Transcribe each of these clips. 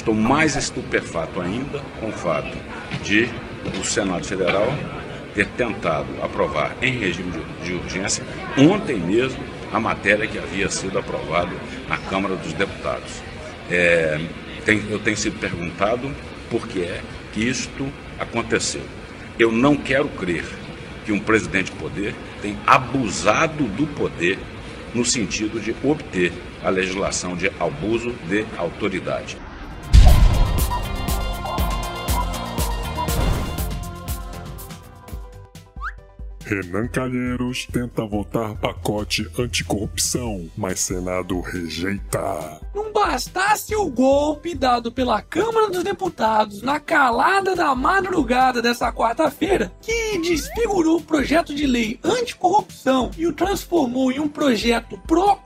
Estou mais estupefato ainda com o fato de o Senado Federal ter tentado aprovar em regime de urgência ontem mesmo a matéria que havia sido aprovada na Câmara dos Deputados. É, tem, eu tenho sido perguntado por que é que isto aconteceu. Eu não quero crer que um presidente de poder tem abusado do poder no sentido de obter a legislação de abuso de autoridade. Renan Calheiros tenta votar pacote anticorrupção, mas Senado rejeita. Não bastasse o golpe dado pela Câmara dos Deputados na calada da madrugada dessa quarta-feira, que desfigurou o projeto de lei anticorrupção e o transformou em um projeto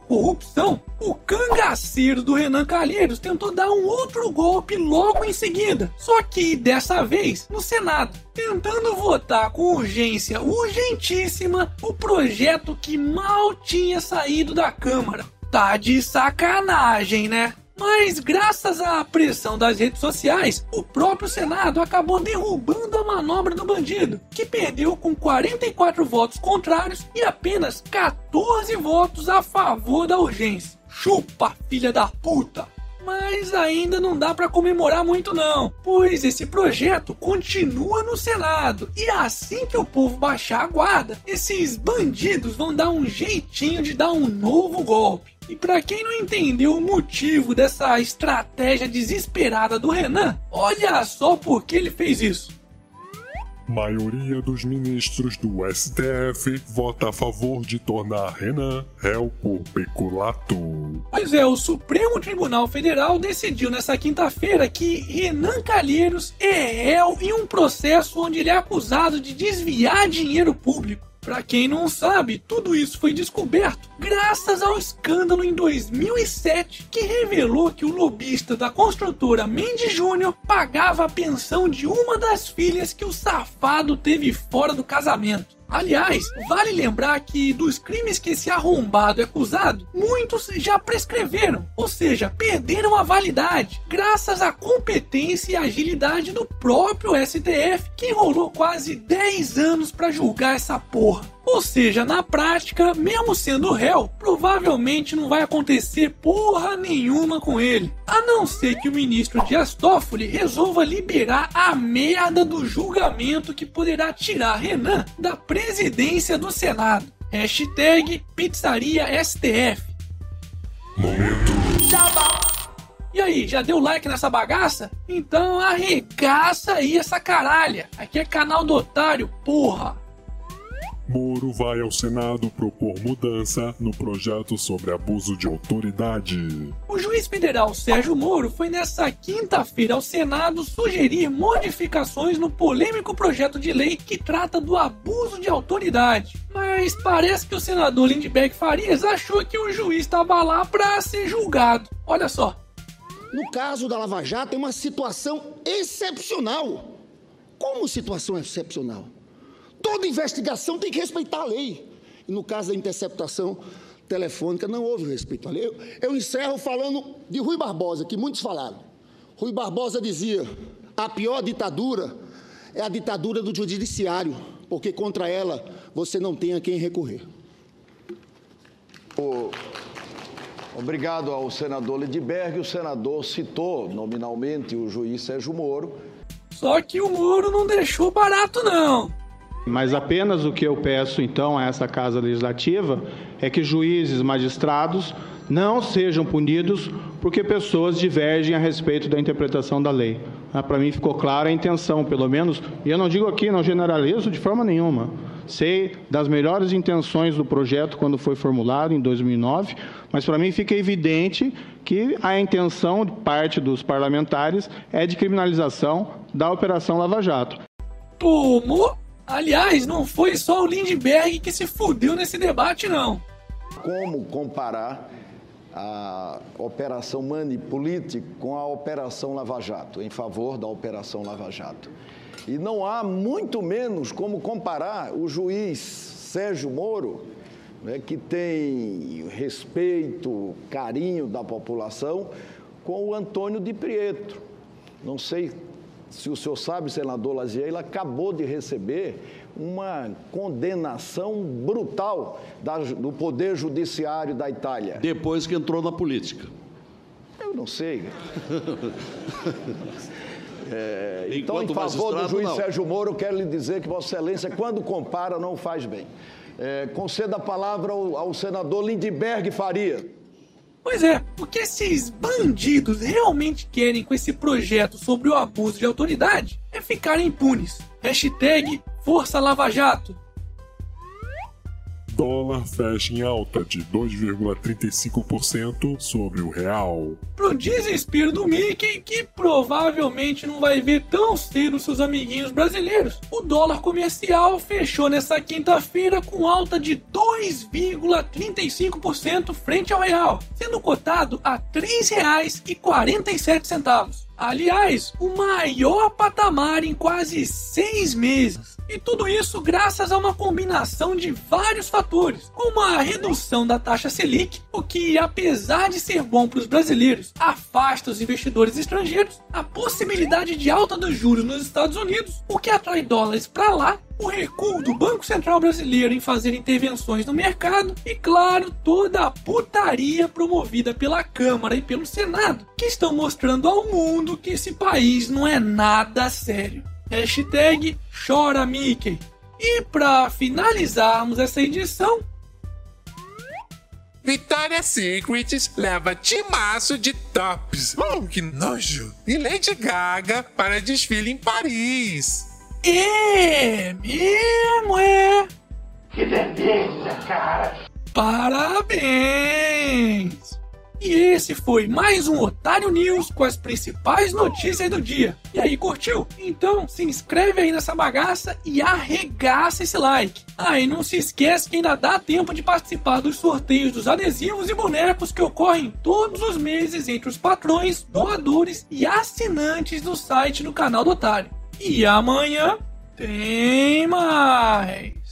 pró-corrupção, o cangaceiro do Renan Calheiros tentou dar um outro golpe logo em seguida, só que dessa vez no Senado, tentando votar com urgência urgentíssima o projeto que mal tinha saído da Câmara. Tá de sacanagem, né? Mas graças à pressão das redes sociais, o próprio Senado acabou derrubando a manobra do bandido, que perdeu com 44 votos contrários e apenas 14 votos a favor da urgência. Chupa, filha da puta! Mas ainda não dá para comemorar muito não, pois esse projeto continua no Senado e assim que o povo baixar a guarda, esses bandidos vão dar um jeitinho de dar um novo golpe. E para quem não entendeu o motivo dessa estratégia desesperada do Renan, olha só por que ele fez isso. Maioria dos ministros do STF vota a favor de tornar Renan réu por peculato. Pois é, o Supremo Tribunal Federal decidiu nessa quinta-feira que Renan Calheiros é réu em um processo onde ele é acusado de desviar dinheiro público. Para quem não sabe, tudo isso foi descoberto graças ao escândalo em 2007 que revelou que o lobista da construtora Mendes Júnior pagava a pensão de uma das filhas que o safado teve fora do casamento. Aliás, vale lembrar que dos crimes que esse arrombado é acusado, muitos já prescreveram, ou seja, perderam a validade, graças à competência e agilidade do próprio STF, que enrolou quase 10 anos para julgar essa porra. Ou seja, na prática, mesmo sendo réu, provavelmente não vai acontecer porra nenhuma com ele. A não ser que o ministro Dias Toffoli resolva liberar a merda do julgamento que poderá tirar Renan da presidência do Senado. Hashtag Pizzaria STF. Momento. E aí, já deu like nessa bagaça? Então arregaça aí essa caralha. Aqui é canal do otário, porra. Moro vai ao Senado propor mudança no projeto sobre abuso de autoridade. O juiz federal Sérgio Moro foi nessa quinta-feira ao Senado sugerir modificações no polêmico projeto de lei que trata do abuso de autoridade. Mas parece que o senador Lindbergh Farias achou que o juiz estava lá para ser julgado. Olha só. No caso da Lava Jato, é uma situação excepcional. Como situação excepcional? Toda investigação tem que respeitar a lei. E no caso da interceptação telefônica, não houve respeito à lei. Eu, eu encerro falando de Rui Barbosa, que muitos falaram. Rui Barbosa dizia: a pior ditadura é a ditadura do judiciário, porque contra ela você não tem a quem recorrer. O... Obrigado ao senador Lidberg. O senador citou nominalmente o juiz Sérgio Moro. Só que o Moro não deixou barato, não. Mas apenas o que eu peço então a essa Casa Legislativa é que juízes, magistrados não sejam punidos porque pessoas divergem a respeito da interpretação da lei. Ah, Para mim ficou clara a intenção, pelo menos, e eu não digo aqui, não generalizo de forma nenhuma. Sei das melhores intenções do projeto quando foi formulado em 2009, mas para mim fica evidente que a intenção de parte dos parlamentares é de criminalização da Operação Lava Jato. Tomou Aliás, não foi só o Lindbergh que se fudeu nesse debate, não. Como comparar a Operação Manipulite com a Operação Lava Jato, em favor da Operação Lava Jato? E não há muito menos como comparar o juiz Sérgio Moro, né, que tem respeito, carinho da população, com o Antônio de Prietro. Não sei se o senhor sabe, senador Lazier, ele acabou de receber uma condenação brutal da, do Poder Judiciário da Itália. Depois que entrou na política. Eu não sei. É, então, em favor do juiz não. Sérgio Moro, eu quero lhe dizer que Vossa Excelência, quando compara, não faz bem. É, conceda a palavra ao, ao senador Lindbergh Faria. Pois é, o que esses bandidos realmente querem com esse projeto sobre o abuso de autoridade é ficar impunes. Hashtag Força Lava Jato. Dólar fecha em alta de 2,35% sobre o real. Pro desespero do Mickey, que provavelmente não vai ver tão cedo seus amiguinhos brasileiros, o dólar comercial fechou nessa quinta-feira com alta de 2,35% frente ao real, sendo cotado a R$ 3,47. Aliás, o maior patamar em quase seis meses. E tudo isso graças a uma combinação de vários fatores, como a redução da taxa Selic, o que, apesar de ser bom para os brasileiros, afasta os investidores estrangeiros, a possibilidade de alta dos juros nos Estados Unidos, o que atrai dólares para lá o recuo do Banco Central Brasileiro em fazer intervenções no mercado e, claro, toda a putaria promovida pela Câmara e pelo Senado, que estão mostrando ao mundo que esse país não é nada sério. Hashtag chora Mickey. E para finalizarmos essa edição, Victoria's Secret leva timaço de tops. Oh, que nojo! E Lady Gaga para desfile em Paris. É mesmo, é? Que delícia, cara! Parabéns! E esse foi mais um Otário News com as principais notícias do dia. E aí, curtiu? Então se inscreve aí nessa bagaça e arregaça esse like. Ah, e não se esquece que ainda dá tempo de participar dos sorteios dos adesivos e bonecos que ocorrem todos os meses entre os patrões, doadores e assinantes do site do canal do Otário. E amanhã tem mais.